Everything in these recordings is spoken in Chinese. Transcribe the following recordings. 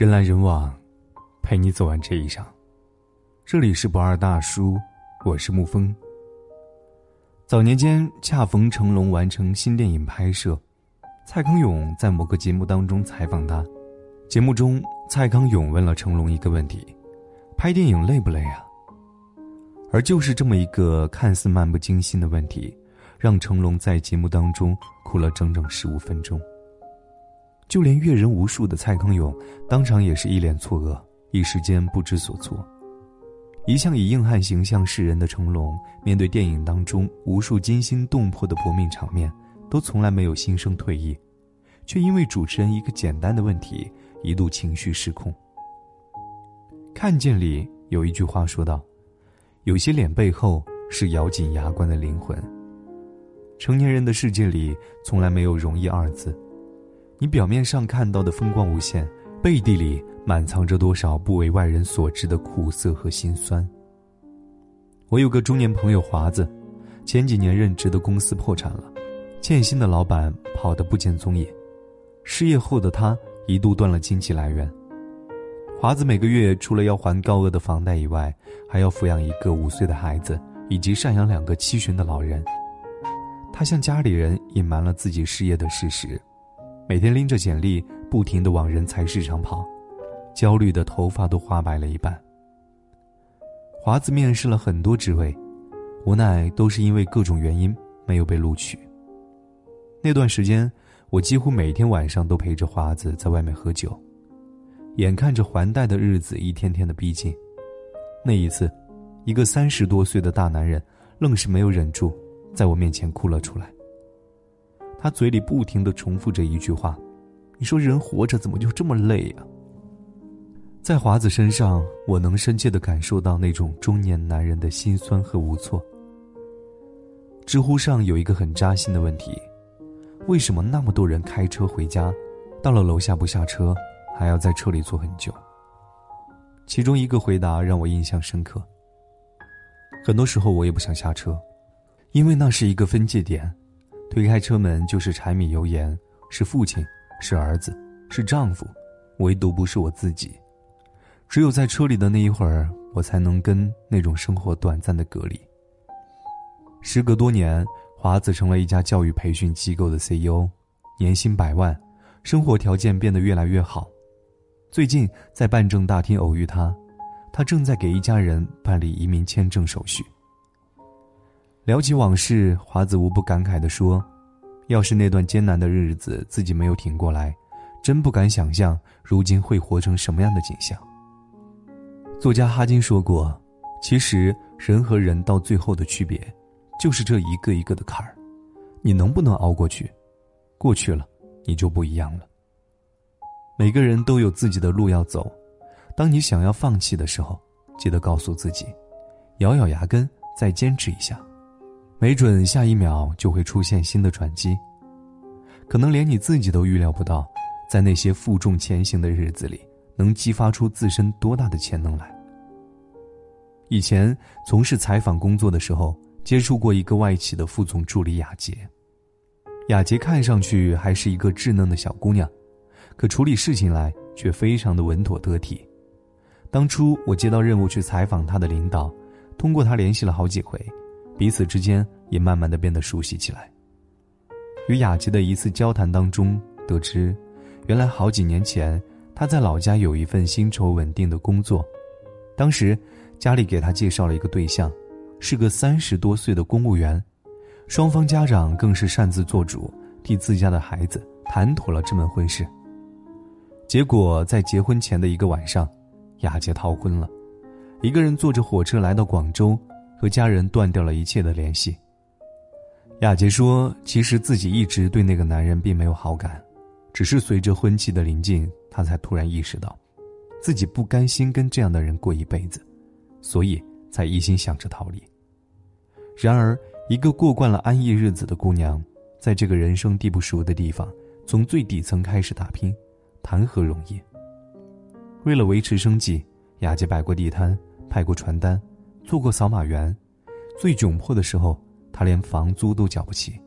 人来人往，陪你走完这一场。这里是不二大叔，我是沐风。早年间恰逢成龙完成新电影拍摄，蔡康永在某个节目当中采访他。节目中，蔡康永问了成龙一个问题：“拍电影累不累啊？”而就是这么一个看似漫不经心的问题，让成龙在节目当中哭了整整十五分钟。就连阅人无数的蔡康永，当场也是一脸错愕，一时间不知所措。一向以硬汉形象示人的成龙，面对电影当中无数惊心动魄的搏命场面，都从来没有心生退意，却因为主持人一个简单的问题，一度情绪失控。看见里有一句话说道：“有些脸背后是咬紧牙关的灵魂。”成年人的世界里，从来没有容易二字。你表面上看到的风光无限，背地里满藏着多少不为外人所知的苦涩和心酸。我有个中年朋友华子，前几年任职的公司破产了，欠薪的老板跑得不见踪影，失业后的他一度断了经济来源。华子每个月除了要还高额的房贷以外，还要抚养一个五岁的孩子，以及赡养两个七旬的老人。他向家里人隐瞒了自己失业的事实。每天拎着简历，不停的往人才市场跑，焦虑的头发都花白了一半。华子面试了很多职位，无奈都是因为各种原因没有被录取。那段时间，我几乎每天晚上都陪着华子在外面喝酒，眼看着还贷的日子一天天的逼近，那一次，一个三十多岁的大男人愣是没有忍住，在我面前哭了出来。他嘴里不停的重复着一句话：“你说人活着怎么就这么累呀？”在华子身上，我能深切的感受到那种中年男人的心酸和无措。知乎上有一个很扎心的问题：为什么那么多人开车回家，到了楼下不下车，还要在车里坐很久？其中一个回答让我印象深刻。很多时候我也不想下车，因为那是一个分界点。推开车门就是柴米油盐，是父亲，是儿子，是丈夫，唯独不是我自己。只有在车里的那一会儿，我才能跟那种生活短暂的隔离。时隔多年，华子成了一家教育培训机构的 CEO，年薪百万，生活条件变得越来越好。最近在办证大厅偶遇他，他正在给一家人办理移民签证手续。聊起往事，华子无不感慨地说：“要是那段艰难的日子自己没有挺过来，真不敢想象如今会活成什么样的景象。”作家哈金说过：“其实人和人到最后的区别，就是这一个一个的坎儿，你能不能熬过去？过去了，你就不一样了。每个人都有自己的路要走，当你想要放弃的时候，记得告诉自己，咬咬牙根，再坚持一下。”没准下一秒就会出现新的转机，可能连你自己都预料不到，在那些负重前行的日子里，能激发出自身多大的潜能来。以前从事采访工作的时候，接触过一个外企的副总助理雅洁。雅洁看上去还是一个稚嫩的小姑娘，可处理事情来却非常的稳妥得体。当初我接到任务去采访她的领导，通过她联系了好几回。彼此之间也慢慢的变得熟悉起来。与雅洁的一次交谈当中得知，原来好几年前他在老家有一份薪酬稳定的工作，当时家里给他介绍了一个对象，是个三十多岁的公务员，双方家长更是擅自做主，替自家的孩子谈妥了这门婚事。结果在结婚前的一个晚上，雅洁逃婚了，一个人坐着火车来到广州。和家人断掉了一切的联系。雅洁说：“其实自己一直对那个男人并没有好感，只是随着婚期的临近，他才突然意识到，自己不甘心跟这样的人过一辈子，所以才一心想着逃离。然而，一个过惯了安逸日子的姑娘，在这个人生地不熟的地方，从最底层开始打拼，谈何容易？为了维持生计，雅洁摆过地摊，派过传单。”做过扫码员，最窘迫的时候，他连房租都交不起，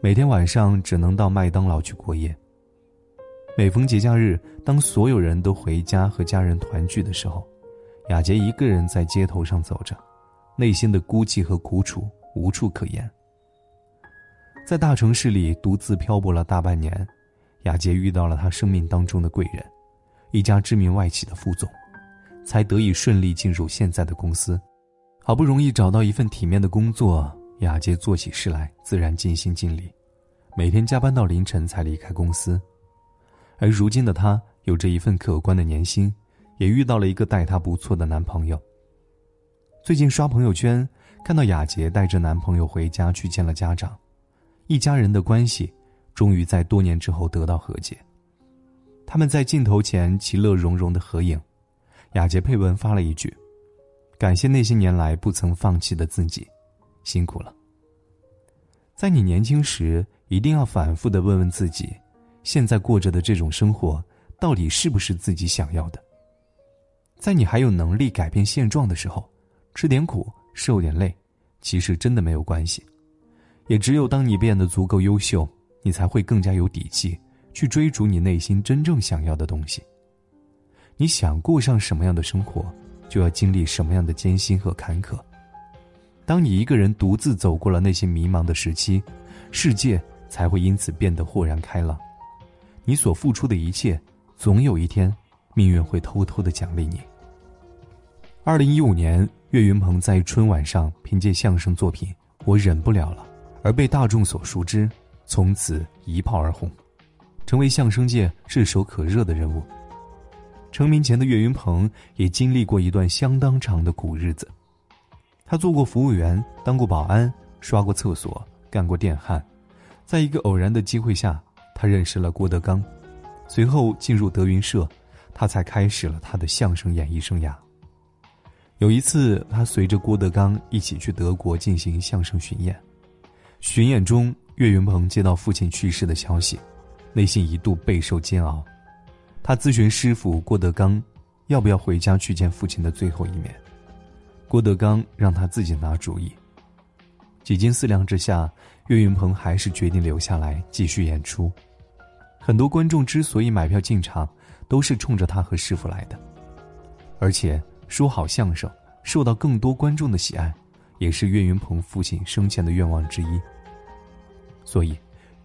每天晚上只能到麦当劳去过夜。每逢节假日，当所有人都回家和家人团聚的时候，雅洁一个人在街头上走着，内心的孤寂和苦楚无处可言。在大城市里独自漂泊了大半年，雅洁遇到了她生命当中的贵人，一家知名外企的副总，才得以顺利进入现在的公司。好不容易找到一份体面的工作，雅洁做起事来自然尽心尽力，每天加班到凌晨才离开公司。而如今的她有着一份可观的年薪，也遇到了一个待她不错的男朋友。最近刷朋友圈，看到雅洁带着男朋友回家去见了家长，一家人的关系终于在多年之后得到和解。他们在镜头前其乐融融的合影，雅洁配文发了一句：“感谢那些年来不曾放弃的自己，辛苦了。”在你年轻时，一定要反复的问问自己。现在过着的这种生活，到底是不是自己想要的？在你还有能力改变现状的时候，吃点苦，受点累，其实真的没有关系。也只有当你变得足够优秀，你才会更加有底气去追逐你内心真正想要的东西。你想过上什么样的生活，就要经历什么样的艰辛和坎坷。当你一个人独自走过了那些迷茫的时期，世界才会因此变得豁然开朗。你所付出的一切，总有一天，命运会偷偷的奖励你。二零一五年，岳云鹏在春晚上凭借相声作品《我忍不了了》而被大众所熟知，从此一炮而红，成为相声界炙手可热的人物。成名前的岳云鹏也经历过一段相当长的苦日子，他做过服务员，当过保安，刷过厕所，干过电焊，在一个偶然的机会下。他认识了郭德纲，随后进入德云社，他才开始了他的相声演艺生涯。有一次，他随着郭德纲一起去德国进行相声巡演，巡演中，岳云鹏接到父亲去世的消息，内心一度备受煎熬。他咨询师傅郭德纲，要不要回家去见父亲的最后一面。郭德纲让他自己拿主意。几经思量之下，岳云鹏还是决定留下来继续演出。很多观众之所以买票进场，都是冲着他和师傅来的。而且说好相声，受到更多观众的喜爱，也是岳云鹏父亲生前的愿望之一。所以，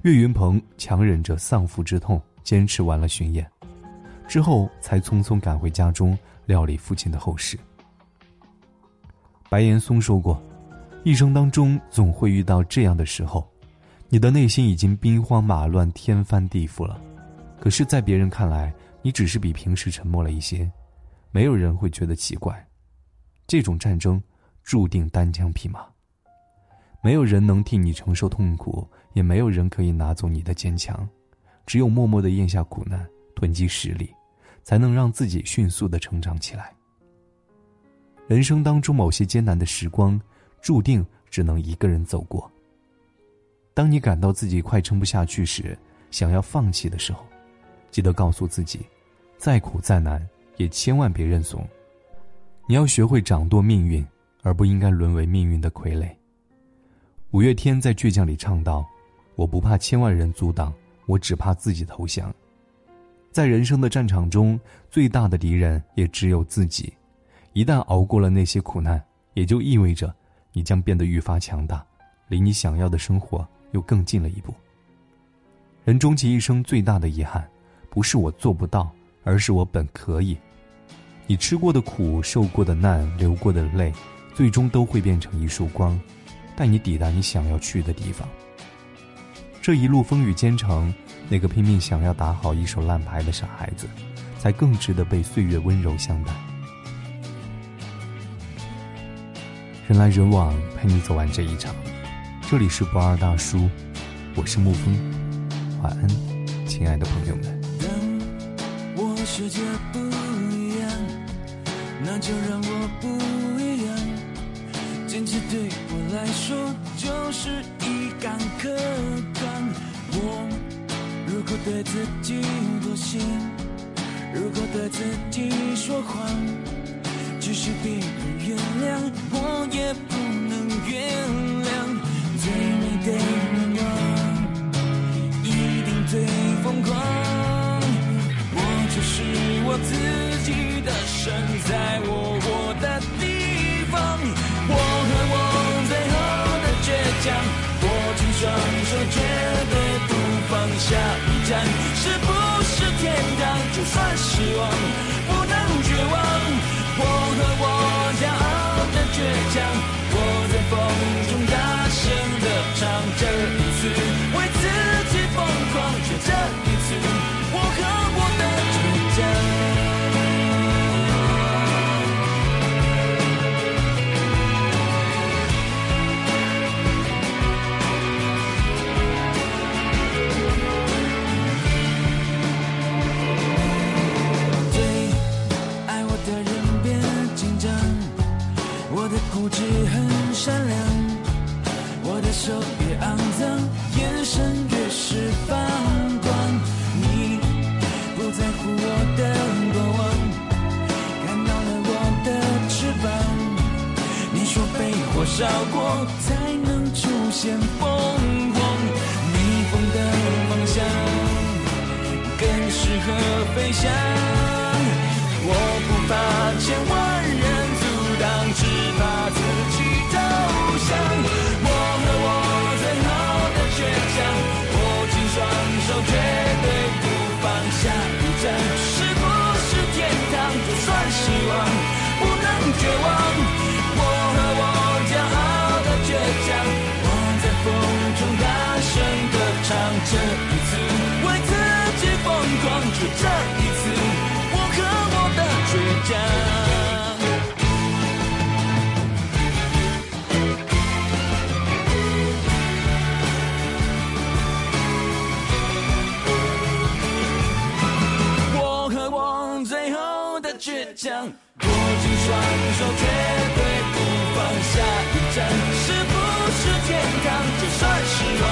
岳云鹏强忍着丧父之痛，坚持完了巡演，之后才匆匆赶回家中料理父亲的后事。白岩松说过。一生当中总会遇到这样的时候，你的内心已经兵荒马乱、天翻地覆了，可是，在别人看来，你只是比平时沉默了一些，没有人会觉得奇怪。这种战争注定单枪匹马，没有人能替你承受痛苦，也没有人可以拿走你的坚强，只有默默的咽下苦难，囤积实力，才能让自己迅速的成长起来。人生当中某些艰难的时光。注定只能一个人走过。当你感到自己快撑不下去时，想要放弃的时候，记得告诉自己，再苦再难也千万别认怂。你要学会掌舵命运，而不应该沦为命运的傀儡。五月天在《倔强》里唱道：“我不怕千万人阻挡，我只怕自己投降。”在人生的战场中，最大的敌人也只有自己。一旦熬过了那些苦难，也就意味着。你将变得愈发强大，离你想要的生活又更近了一步。人终其一生最大的遗憾，不是我做不到，而是我本可以。你吃过的苦、受过的难、流过的泪，最终都会变成一束光，带你抵达你想要去的地方。这一路风雨兼程，那个拼命想要打好一手烂牌的傻孩子，才更值得被岁月温柔相待。人来人往，陪你走完这一场。这里是不二大叔，我是沐风，晚安，亲爱的朋友们。当我世界不一样，那就让我不一样。坚持对我来说就是一杆客观。我如果对自己妥协，如果对自己说谎。即使别人原谅，我也不被火烧过才能出现凤凰逆风的方向更适合飞翔。我不怕千万我和我最后的倔强握紧双手绝对不放下一站是不是天堂？就算失望